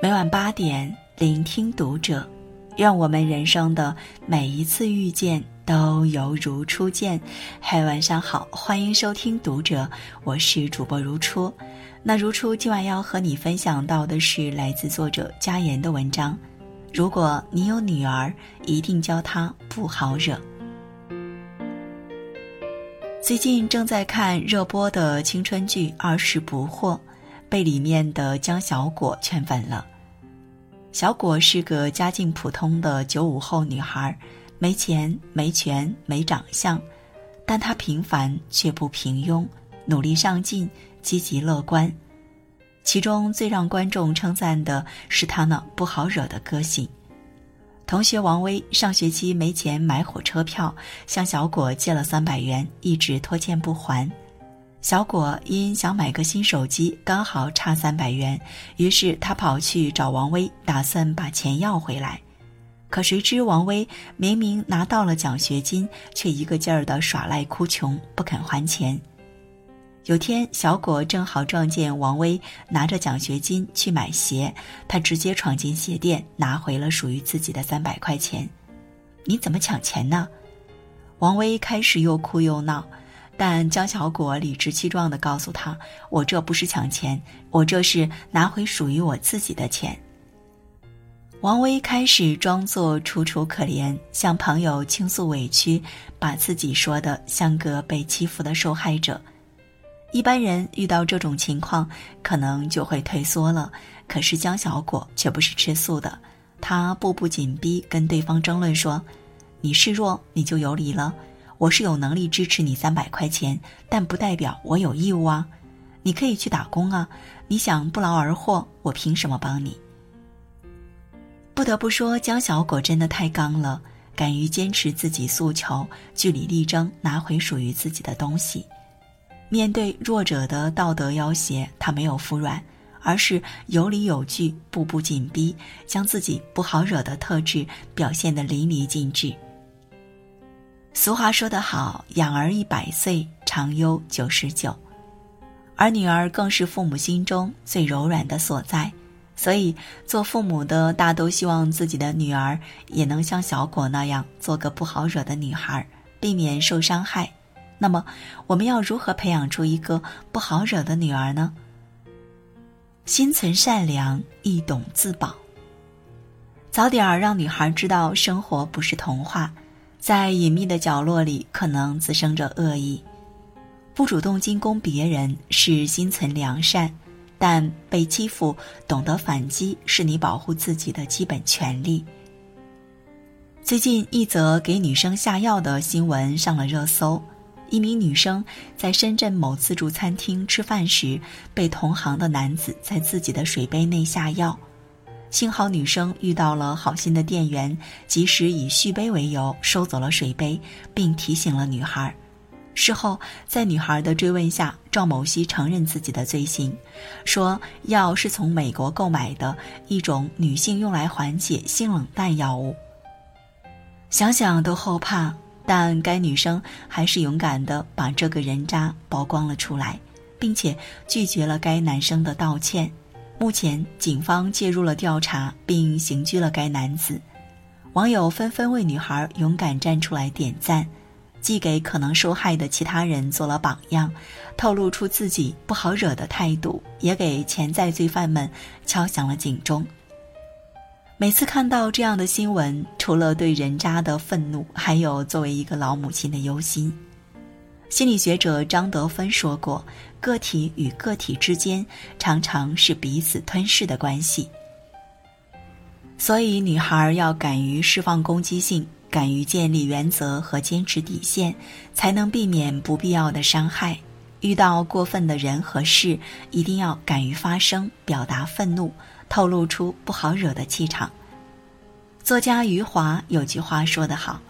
每晚八点，聆听读者，愿我们人生的每一次遇见都犹如初见。嗨，晚上好，欢迎收听读者，我是主播如初。那如初今晚要和你分享到的是来自作者佳言的文章。如果你有女儿，一定教她不好惹。最近正在看热播的青春剧《二十不惑》。被里面的江小果圈粉了。小果是个家境普通的九五后女孩，没钱、没权、没长相，但她平凡却不平庸，努力上进，积极乐观。其中最让观众称赞的是她那不好惹的个性。同学王威上学期没钱买火车票，向小果借了三百元，一直拖欠不还。小果因想买个新手机，刚好差三百元，于是他跑去找王威，打算把钱要回来。可谁知王威明明拿到了奖学金，却一个劲儿的耍赖哭穷，不肯还钱。有天，小果正好撞见王威拿着奖学金去买鞋，他直接闯进鞋店，拿回了属于自己的三百块钱。你怎么抢钱呢？王威开始又哭又闹。但江小果理直气壮地告诉他：“我这不是抢钱，我这是拿回属于我自己的钱。”王威开始装作楚楚可怜，向朋友倾诉委屈，把自己说的像个被欺负的受害者。一般人遇到这种情况，可能就会退缩了。可是江小果却不是吃素的，他步步紧逼，跟对方争论说：“你示弱，你就有理了。”我是有能力支持你三百块钱，但不代表我有义务啊！你可以去打工啊！你想不劳而获，我凭什么帮你？不得不说，江小果真的太刚了，敢于坚持自己诉求，据理力争，拿回属于自己的东西。面对弱者的道德要挟，他没有服软，而是有理有据，步步紧逼，将自己不好惹的特质表现得淋漓尽致。俗话说得好，养儿一百岁，长忧九十九，而女儿更是父母心中最柔软的所在，所以做父母的大都希望自己的女儿也能像小果那样做个不好惹的女孩，避免受伤害。那么，我们要如何培养出一个不好惹的女儿呢？心存善良，易懂自保，早点儿让女孩知道生活不是童话。在隐秘的角落里，可能滋生着恶意。不主动进攻别人是心存良善，但被欺负懂得反击是你保护自己的基本权利。最近一则给女生下药的新闻上了热搜：一名女生在深圳某自助餐厅吃饭时，被同行的男子在自己的水杯内下药。幸好女生遇到了好心的店员，及时以续杯为由收走了水杯，并提醒了女孩。事后，在女孩的追问下，赵某熙承认自己的罪行，说药是从美国购买的一种女性用来缓解性冷淡药物。想想都后怕，但该女生还是勇敢地把这个人渣曝光了出来，并且拒绝了该男生的道歉。目前，警方介入了调查，并刑拘了该男子。网友纷纷为女孩勇敢站出来点赞，既给可能受害的其他人做了榜样，透露出自己不好惹的态度，也给潜在罪犯们敲响了警钟。每次看到这样的新闻，除了对人渣的愤怒，还有作为一个老母亲的忧心。心理学者张德芬说过：“个体与个体之间常常是彼此吞噬的关系。”所以，女孩要敢于释放攻击性，敢于建立原则和坚持底线，才能避免不必要的伤害。遇到过分的人和事，一定要敢于发声，表达愤怒，透露出不好惹的气场。作家余华有句话说得好。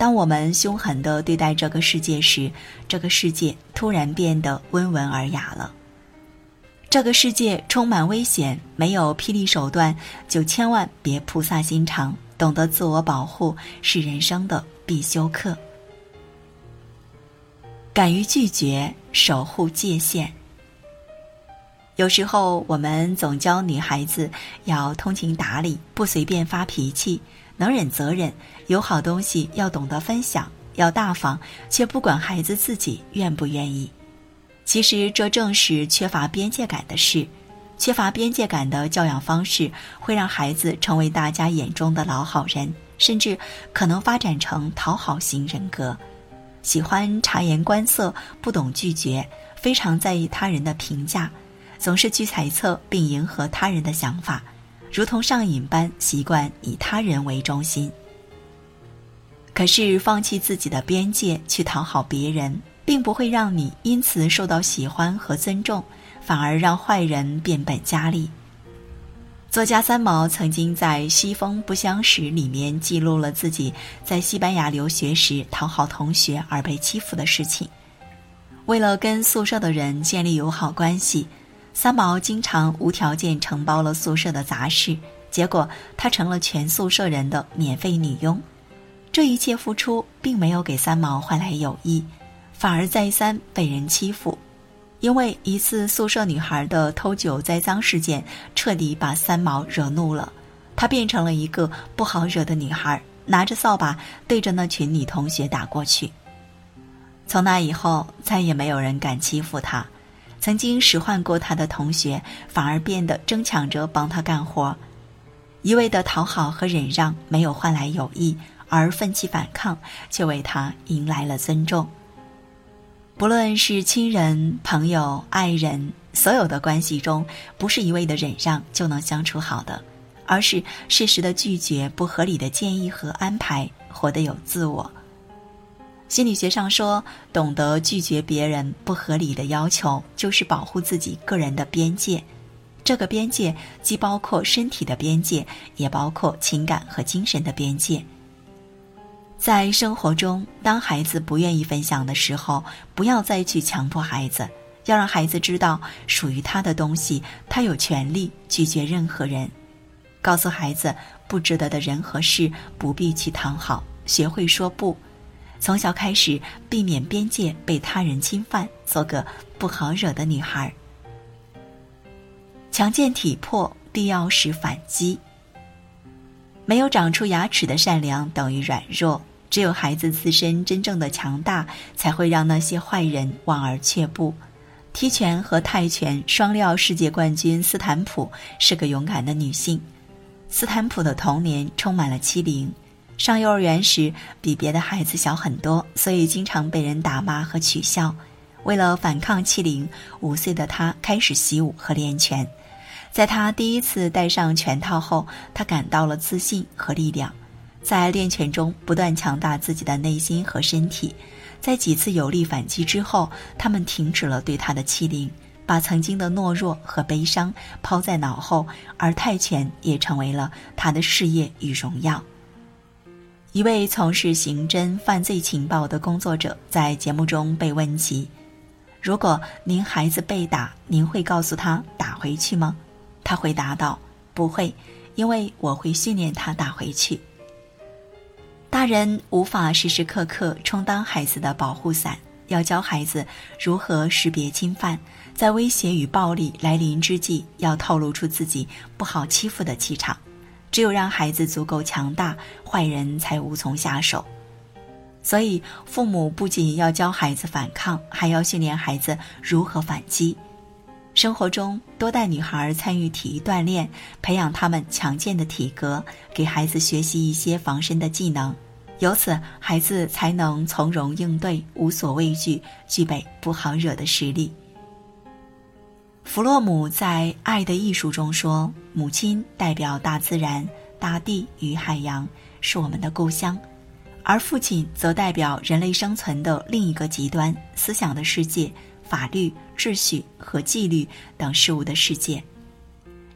当我们凶狠地对待这个世界时，这个世界突然变得温文尔雅了。这个世界充满危险，没有霹雳手段，就千万别菩萨心肠。懂得自我保护是人生的必修课。敢于拒绝，守护界限。有时候我们总教女孩子要通情达理，不随便发脾气，能忍则忍，有好东西要懂得分享，要大方，却不管孩子自己愿不愿意。其实这正是缺乏边界感的事。缺乏边界感的教养方式，会让孩子成为大家眼中的老好人，甚至可能发展成讨好型人格，喜欢察言观色，不懂拒绝，非常在意他人的评价，总是去猜测并迎合他人的想法，如同上瘾般习惯以他人为中心。可是，放弃自己的边界去讨好别人，并不会让你因此受到喜欢和尊重。反而让坏人变本加厉。作家三毛曾经在《西风不相识》里面记录了自己在西班牙留学时讨好同学而被欺负的事情。为了跟宿舍的人建立友好关系，三毛经常无条件承包了宿舍的杂事，结果他成了全宿舍人的免费女佣。这一切付出并没有给三毛换来友谊，反而再三被人欺负。因为一次宿舍女孩的偷酒栽赃事件，彻底把三毛惹怒了，她变成了一个不好惹的女孩，拿着扫把对着那群女同学打过去。从那以后，再也没有人敢欺负她，曾经使唤过他的同学，反而变得争抢着帮他干活。一味的讨好和忍让，没有换来友谊，而奋起反抗，却为他迎来了尊重。不论是亲人、朋友、爱人，所有的关系中，不是一味的忍让就能相处好的，而是适时的拒绝不合理的建议和安排，活得有自我。心理学上说，懂得拒绝别人不合理的要求，就是保护自己个人的边界。这个边界既包括身体的边界，也包括情感和精神的边界。在生活中，当孩子不愿意分享的时候，不要再去强迫孩子，要让孩子知道属于他的东西，他有权利拒绝任何人。告诉孩子，不值得的人和事不必去讨好，学会说不。从小开始，避免边界被他人侵犯，做个不好惹的女孩。强健体魄，必要时反击。没有长出牙齿的善良等于软弱。只有孩子自身真正的强大，才会让那些坏人望而却步。踢拳和泰拳双料世界冠军斯坦普是个勇敢的女性。斯坦普的童年充满了欺凌，上幼儿园时比别的孩子小很多，所以经常被人打骂和取笑。为了反抗欺凌，五岁的他开始习武和练拳。在他第一次戴上拳套后，他感到了自信和力量。在练拳中不断强大自己的内心和身体，在几次有力反击之后，他们停止了对他的欺凌，把曾经的懦弱和悲伤抛在脑后，而泰拳也成为了他的事业与荣耀。一位从事刑侦犯罪情报的工作者在节目中被问及：“如果您孩子被打，您会告诉他打回去吗？”他回答道：“不会，因为我会训练他打回去。”大人无法时时刻刻充当孩子的保护伞，要教孩子如何识别侵犯，在威胁与暴力来临之际，要透露出自己不好欺负的气场。只有让孩子足够强大，坏人才无从下手。所以，父母不仅要教孩子反抗，还要训练孩子如何反击。生活中，多带女孩参与体育锻炼，培养她们强健的体格，给孩子学习一些防身的技能，由此孩子才能从容应对，无所畏惧，具备不好惹的实力。弗洛姆在《爱的艺术》中说：“母亲代表大自然、大地与海洋，是我们的故乡；而父亲则代表人类生存的另一个极端——思想的世界。”法律、秩序和纪律等事物的世界。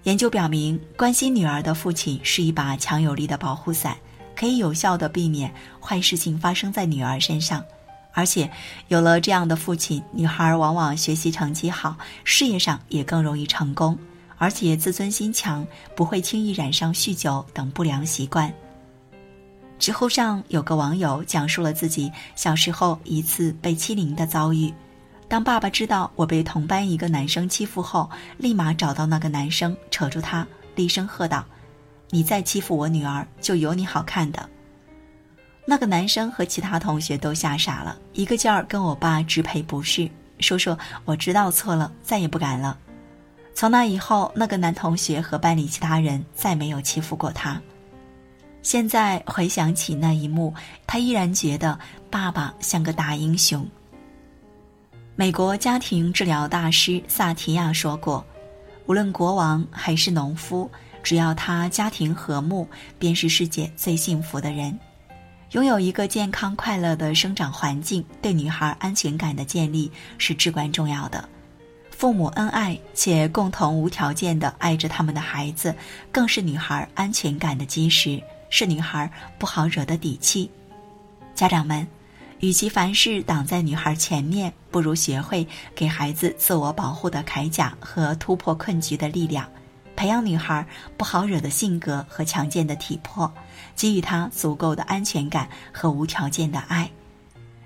研究表明，关心女儿的父亲是一把强有力的保护伞，可以有效的避免坏事情发生在女儿身上。而且，有了这样的父亲，女孩往往学习成绩好，事业上也更容易成功，而且自尊心强，不会轻易染上酗酒等不良习惯。知乎上有个网友讲述了自己小时候一次被欺凌的遭遇。当爸爸知道我被同班一个男生欺负后，立马找到那个男生，扯住他，厉声喝道：“你再欺负我女儿，就有你好看的！”那个男生和其他同学都吓傻了，一个劲儿跟我爸直赔不是，说说我知道错了，再也不敢了。从那以后，那个男同学和班里其他人再没有欺负过他。现在回想起那一幕，他依然觉得爸爸像个大英雄。美国家庭治疗大师萨提亚说过：“无论国王还是农夫，只要他家庭和睦，便是世界最幸福的人。拥有一个健康快乐的生长环境，对女孩安全感的建立是至关重要的。父母恩爱且共同无条件的爱着他们的孩子，更是女孩安全感的基石，是女孩不好惹的底气。家长们。”与其凡事挡在女孩前面，不如学会给孩子自我保护的铠甲和突破困局的力量，培养女孩不好惹的性格和强健的体魄，给予她足够的安全感和无条件的爱。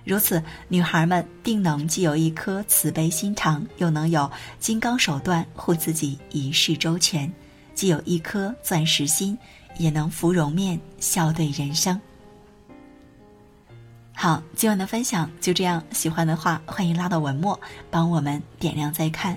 如此，女孩们定能既有一颗慈悲心肠，又能有金刚手段护自己一世周全；既有一颗钻石心，也能芙蓉面笑对人生。好，今晚的分享就这样。喜欢的话，欢迎拉到文末帮我们点亮再看，